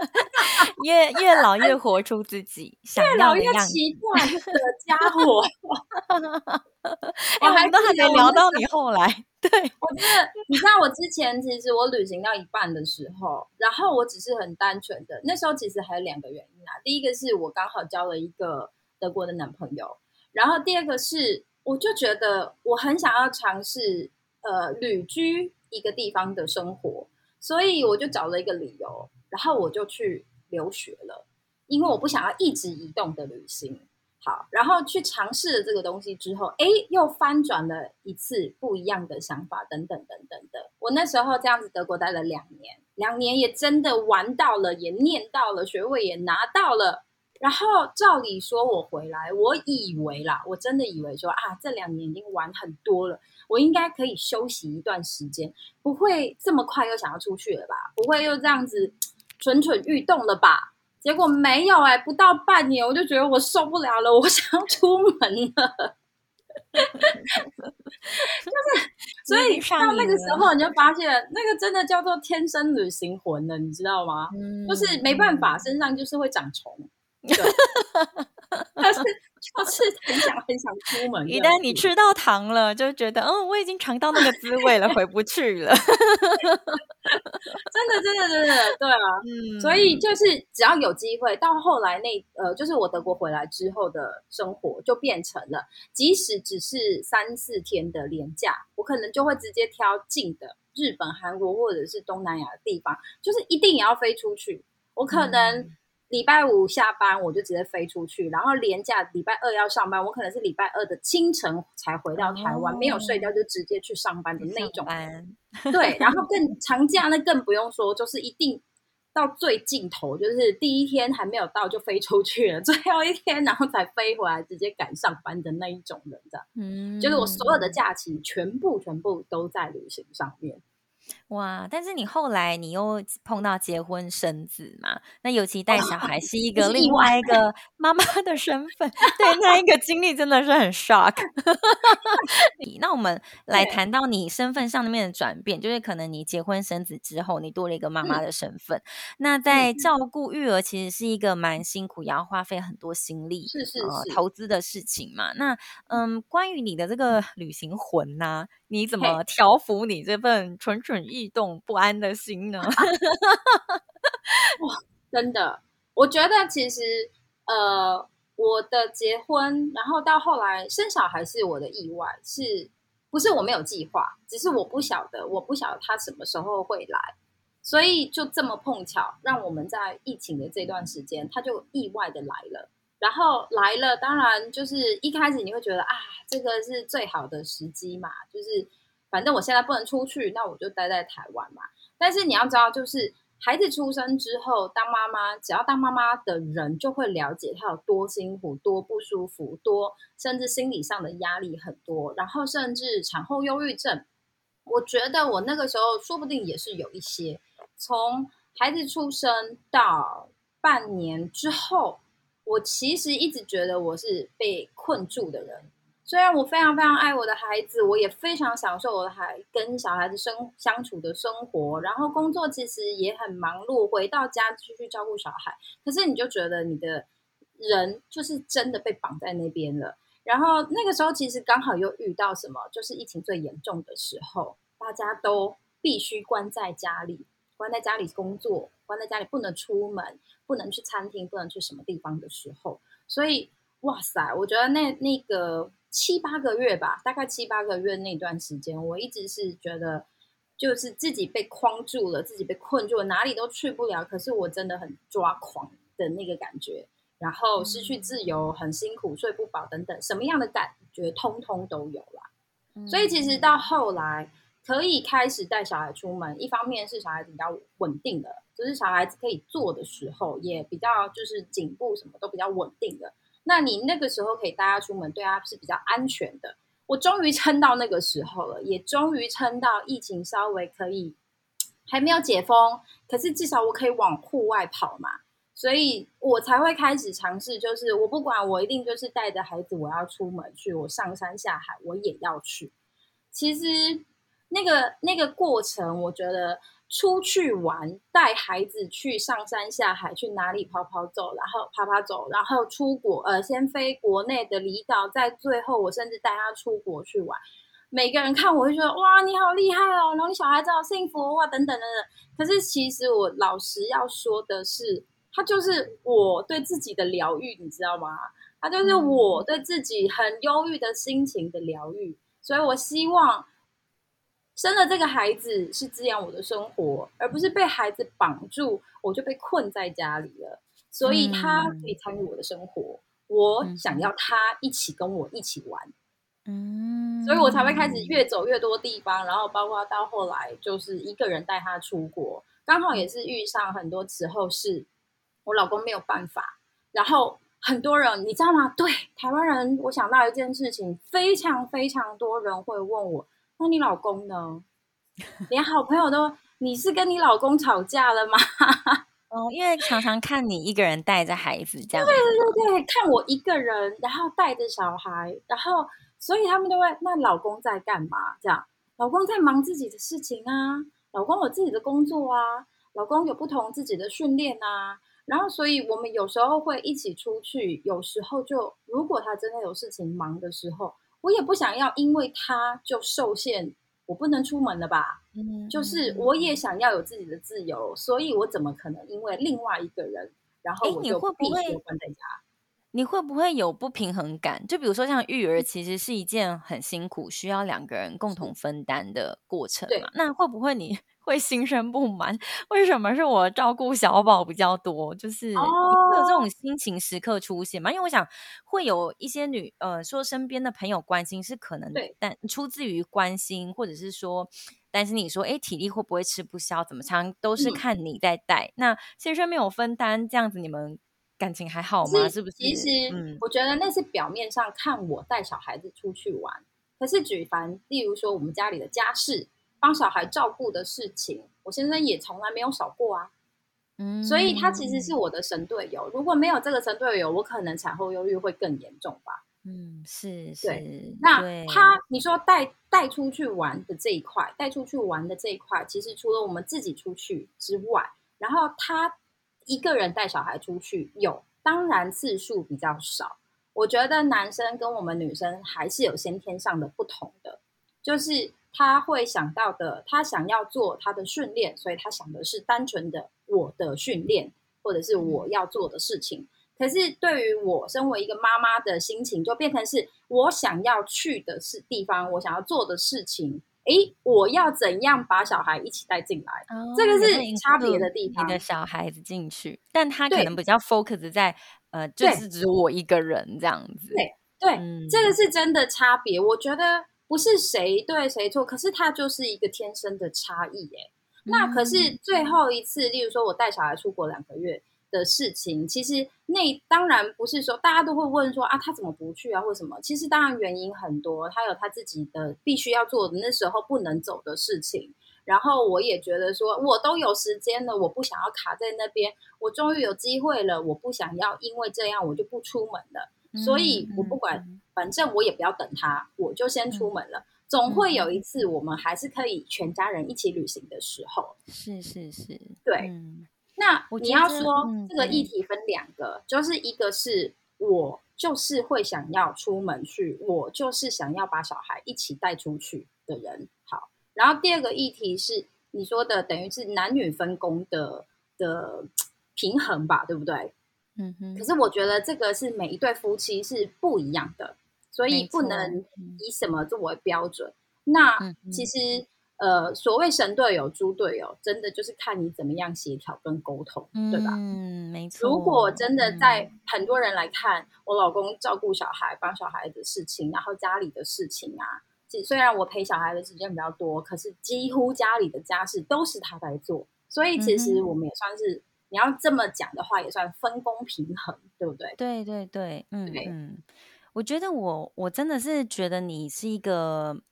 越越老越活出自己，越老越奇怪的家伙。我还都还没聊到你后来。对，我觉得你知道，我之前其实我旅行到一半的时候，然后我只是很单纯的，那时候其实还有两个原因啊。第一个是我刚好交了一个德国的男朋友，然后第二个是我就觉得我很想要尝试呃旅居一个地方的生活，所以我就找了一个理由，然后我就去留学了，因为我不想要一直移动的旅行。好，然后去尝试了这个东西之后，哎，又翻转了一次不一样的想法，等等等等的。我那时候这样子德国待了两年，两年也真的玩到了，也念到了，学位也拿到了。然后照理说，我回来，我以为啦，我真的以为说啊，这两年已经玩很多了，我应该可以休息一段时间，不会这么快又想要出去了吧？不会又这样子蠢蠢欲动了吧？结果没有哎、欸，不到半年我就觉得我受不了了，我想要出门了。就是，所以到那个时候你就发现，那个真的叫做天生旅行魂了，你知道吗？嗯、就是没办法，身上就是会长虫。对但是就是很想很想出门。一旦你吃到糖了，就觉得嗯，我已经尝到那个滋味了，回不去了。真的，真的，真的，对啊。嗯，所以就是只要有机会，到后来那呃，就是我德国回来之后的生活，就变成了，即使只是三四天的廉价，我可能就会直接挑近的日本、韩国或者是东南亚的地方，就是一定也要飞出去。我可能。嗯礼拜五下班我就直接飞出去，然后连假礼拜二要上班，我可能是礼拜二的清晨才回到台湾，哦、没有睡觉就直接去上班的那种。对，然后 更长假那更不用说，就是一定到最尽头，就是第一天还没有到就飞出去了，最后一天然后才飞回来，直接赶上班的那一种人的。嗯，就是我所有的假期全部全部都在旅行上面。哇！但是你后来你又碰到结婚生子嘛？那尤其带小孩是一个另外一个妈妈的身份，对，那一个经历真的是很 shock。那我们 来谈到你身份上面的转变，就是可能你结婚生子之后，你多了一个妈妈的身份。嗯、那在照顾育儿其实是一个蛮辛苦，也要花费很多心力，是是是、呃，投资的事情嘛。那嗯，关于你的这个旅行魂呢、啊？你怎么调服你这份蠢蠢欲动不安的心呢？哇，真的，我觉得其实呃，我的结婚，然后到后来生小孩是我的意外，是不是我没有计划？只是我不晓得，我不晓得他什么时候会来，所以就这么碰巧，让我们在疫情的这段时间，他就意外的来了。然后来了，当然就是一开始你会觉得啊，这个是最好的时机嘛，就是反正我现在不能出去，那我就待在台湾嘛。但是你要知道，就是孩子出生之后，当妈妈，只要当妈妈的人就会了解他有多辛苦、多不舒服、多甚至心理上的压力很多，然后甚至产后忧郁症。我觉得我那个时候说不定也是有一些，从孩子出生到半年之后。我其实一直觉得我是被困住的人，虽然我非常非常爱我的孩子，我也非常享受我的孩跟小孩子生相处的生活，然后工作其实也很忙碌，回到家继续照顾小孩。可是你就觉得你的人就是真的被绑在那边了。然后那个时候其实刚好又遇到什么，就是疫情最严重的时候，大家都必须关在家里，关在家里工作，关在家里不能出门。不能去餐厅，不能去什么地方的时候，所以哇塞，我觉得那那个七八个月吧，大概七八个月那段时间，我一直是觉得就是自己被框住了，自己被困住了，哪里都去不了。可是我真的很抓狂的那个感觉，然后失去自由，很辛苦，睡不饱等等，什么样的感觉通通都有啦。所以其实到后来。可以开始带小孩出门，一方面是小孩子比较稳定的，就是小孩子可以坐的时候也比较就是颈部什么都比较稳定的。那你那个时候可以带他出门，对他是比较安全的。我终于撑到那个时候了，也终于撑到疫情稍微可以还没有解封，可是至少我可以往户外跑嘛，所以我才会开始尝试，就是我不管，我一定就是带着孩子，我要出门去，我上山下海我也要去。其实。那个那个过程，我觉得出去玩，带孩子去上山下海，去哪里跑跑走，然后爬爬走，然后出国，呃，先飞国内的离岛，在最后我甚至带他出国去玩。每个人看我会觉得哇，你好厉害哦，然后你小孩子好幸福哇，等等等等。可是其实我老实要说的是，他就是我对自己的疗愈，你知道吗？他就是我对自己很忧郁的心情的疗愈。所以我希望生了这个孩子是滋养我的生活，而不是被孩子绑住，我就被困在家里了。所以他可以参与我的生活，我想要他一起跟我一起玩。嗯，所以我才会开始越走越多地方，然后包括到后来就是一个人带他出国，刚好也是遇上很多时候是我老公没有办法，然后很多人你知道吗？对，台湾人，我想到一件事情，非常非常多人会问我，那你老公呢？连好朋友都，你是跟你老公吵架了吗？哦，因为常常看你一个人带着孩子这样，对对对对，看我一个人，然后带着小孩，然后。所以他们都会，那老公在干嘛？这样，老公在忙自己的事情啊，老公有自己的工作啊，老公有不同自己的训练啊。然后，所以我们有时候会一起出去，有时候就如果他真的有事情忙的时候，我也不想要因为他就受限，我不能出门了吧？嗯，就是我也想要有自己的自由，所以我怎么可能因为另外一个人，然后我就必须关在家？你会不会有不平衡感？就比如说，像育儿其实是一件很辛苦、需要两个人共同分担的过程嘛。那会不会你会心生不满？为什么是我照顾小宝比较多？就是你会有这种心情时刻出现吗？因为我想会有一些女呃说身边的朋友关心是可能，但出自于关心，或者是说担心你说哎体力会不会吃不消？怎么常都是看你在带，嗯、那先生没有分担，这样子你们。感情还好吗？是，是不是？其实，我觉得那是表面上看我带小孩子出去玩，嗯、可是举凡例如说我们家里的家事、帮小孩照顾的事情，我先生也从来没有少过啊。嗯，所以他其实是我的神队友。如果没有这个神队友，我可能产后忧郁会更严重吧。嗯，是是。对，那他你说带带出去玩的这一块，带出去玩的这一块，其实除了我们自己出去之外，然后他。一个人带小孩出去有，当然次数比较少。我觉得男生跟我们女生还是有先天上的不同的，就是他会想到的，他想要做他的训练，所以他想的是单纯的我的训练或者是我要做的事情。可是对于我身为一个妈妈的心情，就变成是我想要去的是地方，我想要做的事情。诶，我要怎样把小孩一起带进来？哦、这个是差别的地方。你的小孩子进去，但他可能比较 focus 在呃，就是只我一个人这样子。对对，嗯、这个是真的差别。我觉得不是谁对谁错，可是他就是一个天生的差异。哎，那可是最后一次，例如说我带小孩出国两个月。的事情，其实那当然不是说大家都会问说啊，他怎么不去啊，或什么？其实当然原因很多，他有他自己的必须要做的，那时候不能走的事情。然后我也觉得说，我都有时间了，我不想要卡在那边。我终于有机会了，我不想要因为这样我就不出门了。所以我不管，反正我也不要等他，我就先出门了。总会有一次我们还是可以全家人一起旅行的时候。是是是，对。嗯那你要说这个议题分两个，嗯、就是一个是我就是会想要出门去，我就是想要把小孩一起带出去的人。好，然后第二个议题是你说的，等于是男女分工的的平衡吧，对不对？嗯哼。可是我觉得这个是每一对夫妻是不一样的，所以不能以什么作为标准。嗯、那其实。呃，所谓神队友、猪队友，真的就是看你怎么样协调跟沟通，对吧？嗯，没错。如果真的在很多人来看，嗯、我老公照顾小孩、帮小孩的事情，然后家里的事情啊，虽然我陪小孩的时间比较多，可是几乎家里的家事都是他在做，所以其实我们也算是，嗯、你要这么讲的话，也算分工平衡，对不对？对对对，嗯对嗯，我觉得我我真的是觉得你是一个。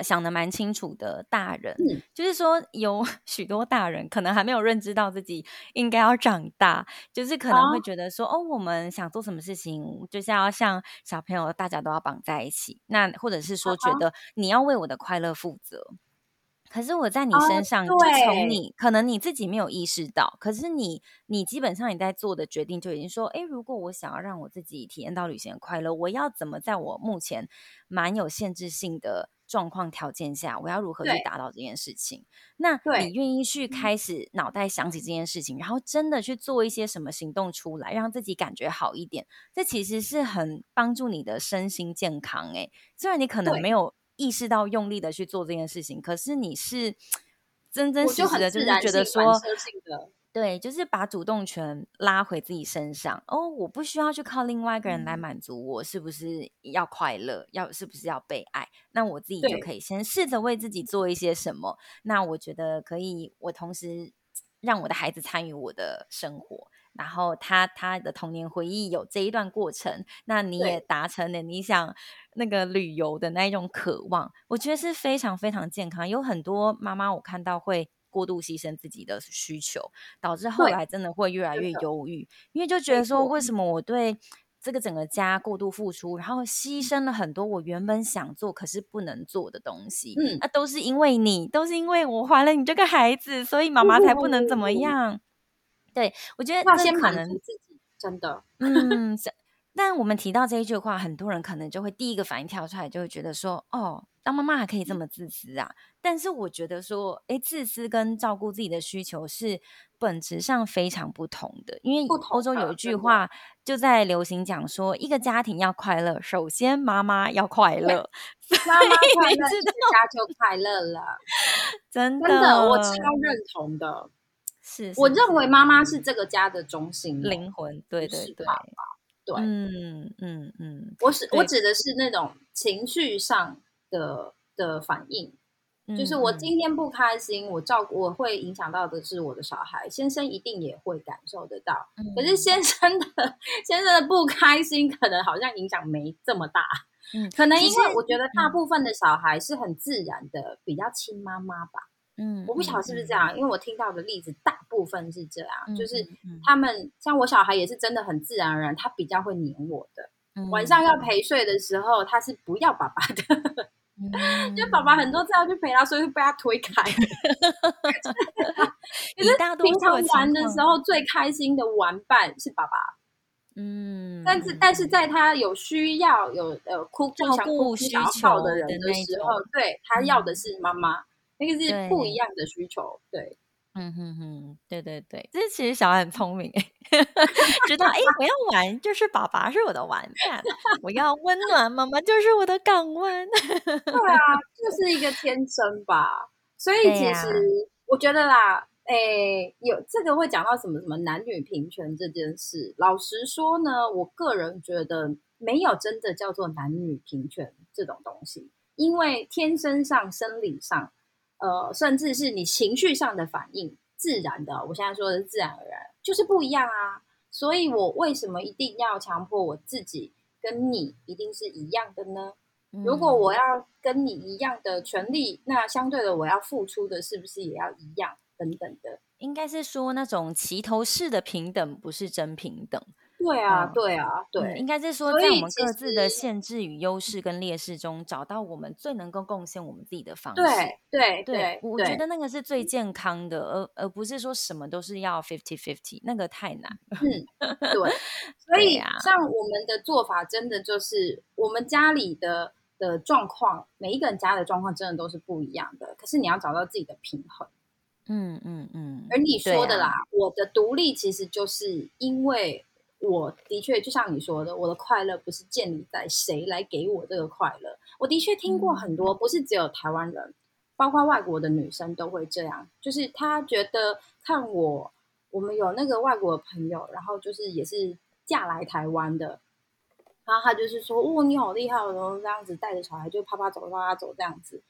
想的蛮清楚的大人，嗯、就是说有 许多大人可能还没有认知到自己应该要长大，就是可能会觉得说，哦，哦，我们想做什么事情，就是要像小朋友，大家都要绑在一起。那或者是说，觉得你要为我的快乐负责。可是我在你身上，就从你可能你自己没有意识到，可是你你基本上你在做的决定就已经说，诶，如果我想要让我自己体验到旅行的快乐，我要怎么在我目前蛮有限制性的状况条件下，我要如何去达到这件事情？那你愿意去开始脑袋想起这件事情，然后真的去做一些什么行动出来，让自己感觉好一点？这其实是很帮助你的身心健康。诶，虽然你可能没有。意识到用力的去做这件事情，可是你是真真实实的，就是觉得说，对，就是把主动权拉回自己身上。哦，我不需要去靠另外一个人来满足我，是不是要快乐？要是不是要被爱？那我自己就可以先试着为自己做一些什么。那我觉得可以，我同时让我的孩子参与我的生活。然后他他的童年回忆有这一段过程，那你也达成了你想那个旅游的那一种渴望，我觉得是非常非常健康。有很多妈妈我看到会过度牺牲自己的需求，导致后来真的会越来越忧郁，因为就觉得说，为。什么我对这个整个家过度付出，然后牺牲了很多我原本想做可是不能做的东西，嗯，那都是因为你，都是因为我怀了你这个孩子，所以妈妈才不能怎么样。对，我觉得这可能自己真的，嗯，但我们提到这一句话，很多人可能就会第一个反应跳出来，就会觉得说，哦，当妈妈还可以这么自私啊？但是我觉得说，哎，自私跟照顾自己的需求是本质上非常不同的。因为欧洲有一句话就在流行讲说，一个家庭要快乐，首先妈妈要快乐，妈妈快乐，这个家就快乐了。真的，真的，我超认同的。是，我认为妈妈是这个家的中心灵魂，对对对，对，嗯嗯嗯，我是我。指的是那种情绪上的的反应，嗯，就是我今。天不开心，我照顾我会影响到的是我的小孩，先生一定也会感受得到，嗯，可是先。生的先生的不开心，可能好像影响没这么大，嗯，可能因为我觉得大部分的小孩是很自然的，比较亲妈妈吧。嗯，我不晓得是不是这样，嗯，因为我听到的例子大部分是这样，嗯，就是他们像我小孩也是真的很自然而然，他比较会黏我的。嗯，晚上要陪睡的时候，他是不要爸爸的，嗯，就爸爸很多次要去陪他，所以会被他推开。可是平常玩的时候，最开心的玩伴是爸爸。嗯，但是但是在他有需要有呃哭哭想哭想抱的人的时候，对他要的是妈妈。那个是不一样的需求，对，对嗯哼哼，对对对，这其实小孩很聪明，知道哎，我要玩就是爸爸是我的玩伴，我要温暖妈妈就是我的港湾，对啊，这是一个天生吧，所以其实我觉得啦，哎，有这个会讲到什么什么男女平权这件事，老实说呢，我个人觉得没有真的叫做男女平权这种东西，因为天生上生理上。呃，甚至是你情绪上的反应，自然的，我现在说的是自然而然，就是不一样啊。所以我为什么一定要强迫我自己跟你一定是一样的呢？嗯。如果我要跟你一样的权利，那相对的我要付出的是不是也要一样？等等的，应该是说那种齐头式的平等，不是真平等。对啊，对啊，对，嗯，应该是说，在我们各自的限制与优势跟劣势中，找到我们最能够贡献我们自己的方式。对，对，对，对，我觉得那个是最健康的，而而不是说什么都是要 fifty fifty，那个太难。嗯，对。所以，像我们的做法，真的就是我们家里的的状况，每一个人家的状况真的都是不一样的。可是你要找到自己的平衡。嗯嗯嗯。而你说的啦，啊，我的独立其实就是因为。我的确就像你说的，我的快乐不是建立在谁来给我这个快乐。我的确听过很多，不是只有台湾人，包括外国的女生都会这样，就是她觉得看我，我们有那个外国的朋友，然后就是也是嫁来台湾的，然后她就是说，哦，你好厉害，然后这样子带着小孩就啪啪走啪啪走这样子，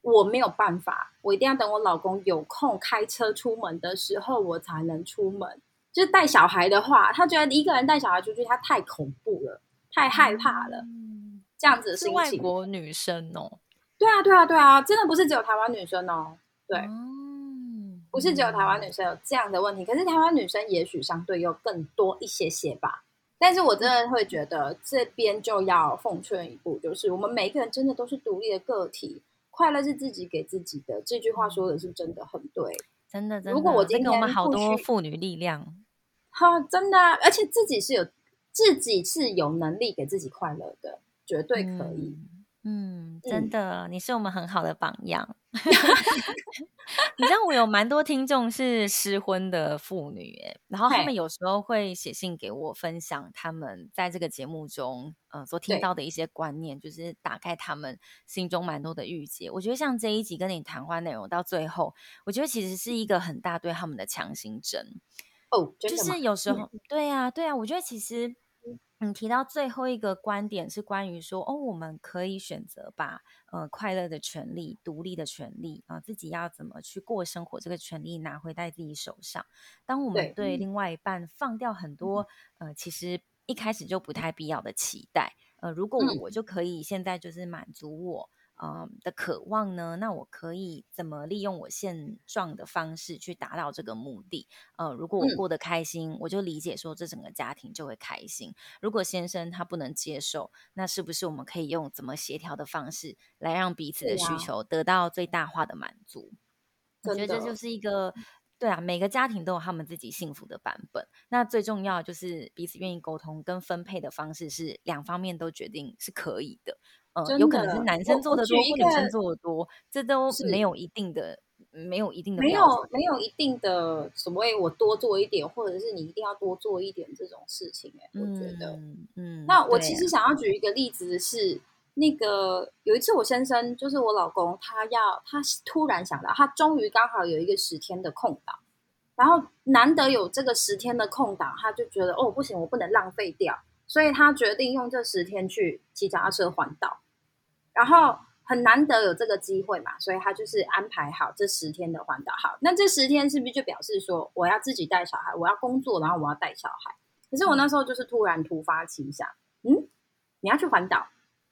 我没有办法，我一定要等我老公有空开车出门的时候，我才能出门。就是带小孩的话，他觉得一个人带小孩出去，他太恐怖了，太害怕了。嗯、这样子的心情。是外国女生哦。对啊，对啊，对啊，真的不是只有台湾女生哦。对，嗯、不是只有台湾女生有这样的问题。可是台湾女生也许相对又更多一些些吧。但是我真的会觉得这边就要奉劝一步，就是我们每一个人真的都是独立的个体。快乐是自己给自己的。这句话说的是真的很对，真的真的。如果我今天给我们好多妇女力量，哈，真的啊，而且自己是有自己是有能力给自己快乐的，绝对可以。嗯嗯，真的，嗯、你是我们很好的榜样。你知道我有蛮多听众是失婚的妇女，哎，然后他们有时候会写信给我，分享他们在这个节目中，呃，所听到的一些观念，就是打开他们心中蛮多的郁结。我觉得像这一集跟你谈话内容到最后，我觉得其实是一个很大对他们的强心针。哦，就是有时候，嗯、对啊，对啊，我觉得其实。你提到最后一个观点是关于说，哦，我们可以选择把呃快乐的权利、独立的权利啊、呃，自己要怎么去过生活这个权利拿回在自己手上。当我们对另外一半放掉很多呃，其实一开始就不太必要的期待，呃，如果我就可以现在就是满足我。嗯的渴望呢？那我可以怎么利用我现状的方式去达到这个目的？呃，如果我过得开心，嗯、我就理解说这整个家庭就会开心。如果先生他不能接受，那是不是我们可以用怎么协调的方式来让彼此的需求得到最大化的满足？我觉得这就是一个对啊，每个家庭都有他们自己幸福的版本。那最重要就是彼此愿意沟通跟分配的方式是两方面都决定是可以的。嗯、有可能是男生做的多，或女生做的多，这都没有一定的，没有一定的，没有没有一定的所谓我多做一点，或者是你一定要多做一点这种事情。哎，我觉得，嗯，嗯那我其实想要举一个例子是，那个有一次我先生就是我老公，他要他突然想到，他终于刚好有一个十天的空档，然后难得有这个十天的空档，他就觉得哦不行，我不能浪费掉，所以他决定用这十天去骑脚踏车环岛。然后很难得有这个机会嘛，所以他就是安排好这十天的环岛。好，那这十天是不是就表示说我要自己带小孩，我要工作，然后我要带小孩？可是我那时候就是突然突发奇想，嗯，你要去环岛，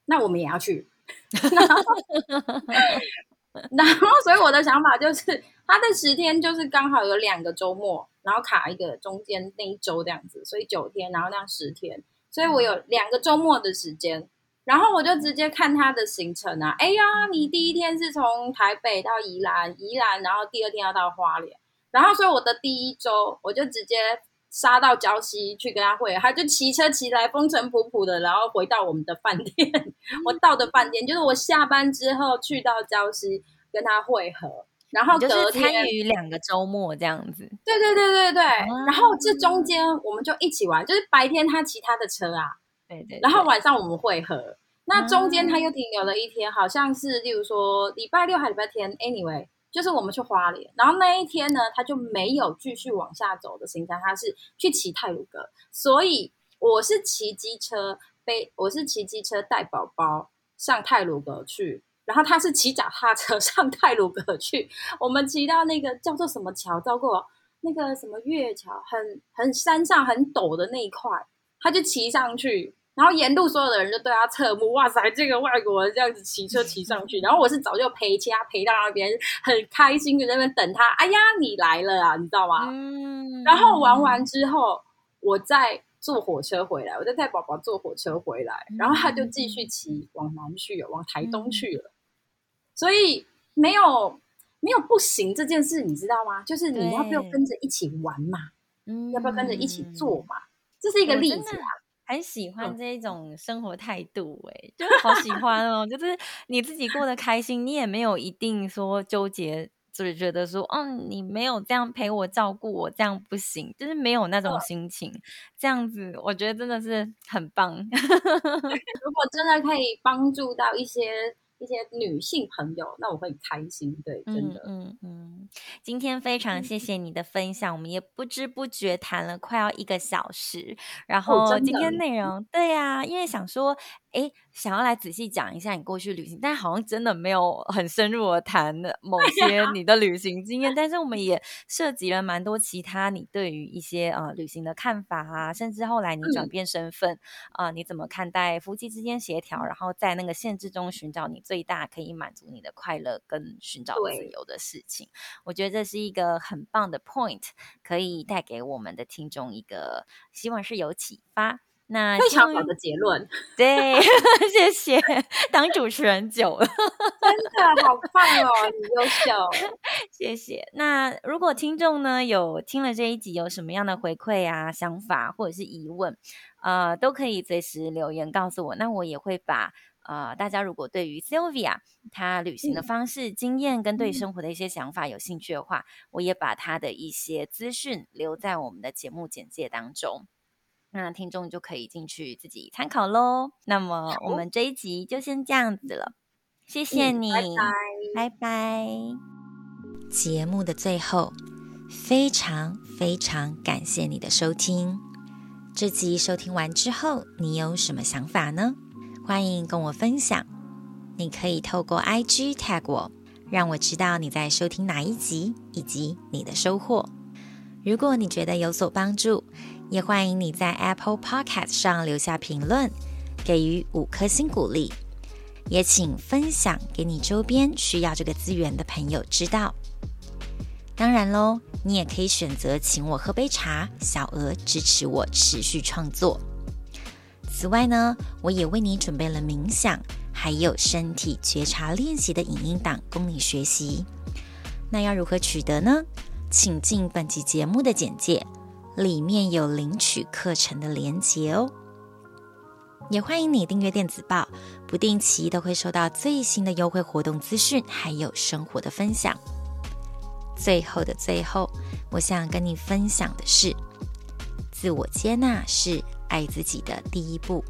那我们也要去。然后，所以我的想法就是，他的十天就是刚好有两个周末，然后卡一个中间那一周这样子，所以九天，然后那样十天，所以我有两个周末的时间。然后我就直接看他的行程啊，哎呀，你第一天是从台北到宜兰，宜兰，然后第二天要到花莲，然后所以我的第一周我就直接杀到礁溪去跟他会合，他就骑车骑来风尘仆仆的，然后回到我们的饭店，我到的饭店就是我下班之后去到礁溪跟他会合，然后隔天就是参与两个周末这样子，对对对对对，然后这中间我们就一起玩，就是白天他骑他的车啊。对，对对，然后晚上我们会合，那中间他又停留了一天，嗯、好像是例如说礼拜六还是礼拜天，anyway，就是我们去花莲，然后那一天呢，他就没有继续往下走的行程，他是去骑泰鲁格，所以我是骑机车背，我是骑机车带宝宝上泰鲁格去，然后他是骑脚踏车上泰鲁阁去，我们骑到那个叫做什么桥，照过那个什么月桥，很很山上很陡的那一块。他就骑上去，然后沿路所有的人就对他侧目，哇塞，这个外国人这样子骑车骑上去。然后我是早就陪骑，他陪到那边，很开心的在那边等他。哎呀，你来了啊，你知道吗？嗯。然后玩完之后，我再坐火车回来，我再带宝宝坐火车回来，然后他就继续骑往南去了，往台东去了。所以没有没有不行这件事，你知道吗？就是你要不要跟着一起玩嘛？嗯，要不要跟着一起做嘛？这是一个例子啊，很喜欢这一种生活态度，哎，就好喜欢哦。就是你自己过得开心，你也没有一定说纠结，就是觉得说，嗯，你没有这样陪我照顾我，这样不行，就是没有那种心情。这样子，我觉得真的是很棒。如果真的可以帮助到一些。一些女性朋友，那我会很开心。对，真的，嗯嗯，嗯。今天非常谢谢你的分享，嗯、我们也不知不觉谈了快要一个小时。然后今天内容，哦、对呀、啊，因为想说。哎，想要来仔细讲一下你过去旅行，但好像真的没有很深入的谈某些你的旅行经验。但是我们也涉及了蛮多其他你对于一些呃旅行的看法啊，甚至后来你转变身份啊、嗯呃，你怎么看待夫妻之间协调，然后在那个限制中寻找你最大可以满足你的快乐跟寻找自由的事情。我觉得这是一个很棒的 point，可以带给我们的听众一个希望是有启发。那非常好的结论，对，谢谢。当主持人久了，真的好棒哦，你优秀，谢谢。那如果听众呢有听了这一集，有什么样的回馈啊、想法或者是疑问，呃，都可以随时留言告诉我。那我也会把呃大家如果对于 Sylvia 她旅行的方式、嗯、经验跟对生活的一些想法有兴趣的话，我也把她的一些资讯留在我们的节目简介当中。那听众就可以进去自己参考喽。那么我们这一集就先这样子了，谢谢你，嗯、拜拜。拜拜。节目的最后，非常非常感谢你的收听。这集收听完之后，你有什么想法呢？欢迎跟我分享。你可以透过 IG tag 我，让我知道你在收听哪一集以及你的收获。如果你觉得有所帮助，也欢迎你在 Apple Podcast 上留下评论，给予五颗星鼓励。也请分享给你周边需要这个资源的朋友知道。当然喽，你也可以选择请我喝杯茶，小额支持我持续创作。此外呢，我也为你准备了冥想，还有身体觉察练习的影音档供你学习。那要如何取得呢？请进本集节目的简介，里面有领取课程的连结哦。也欢迎你订阅电子报，不定期都会收到最新的优惠活动资讯，还有生活的分享。最后的最后，我想跟你分享的是，自我接纳是爱自己的第一步。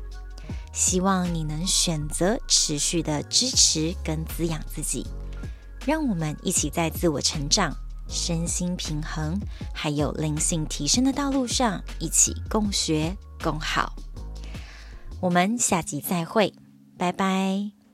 希望你能选择持续的支持跟滋养自己，让我们一起在自我成长。身心平衡，还有灵性提升的道路上，一起共学共好。我们下集再会，拜拜。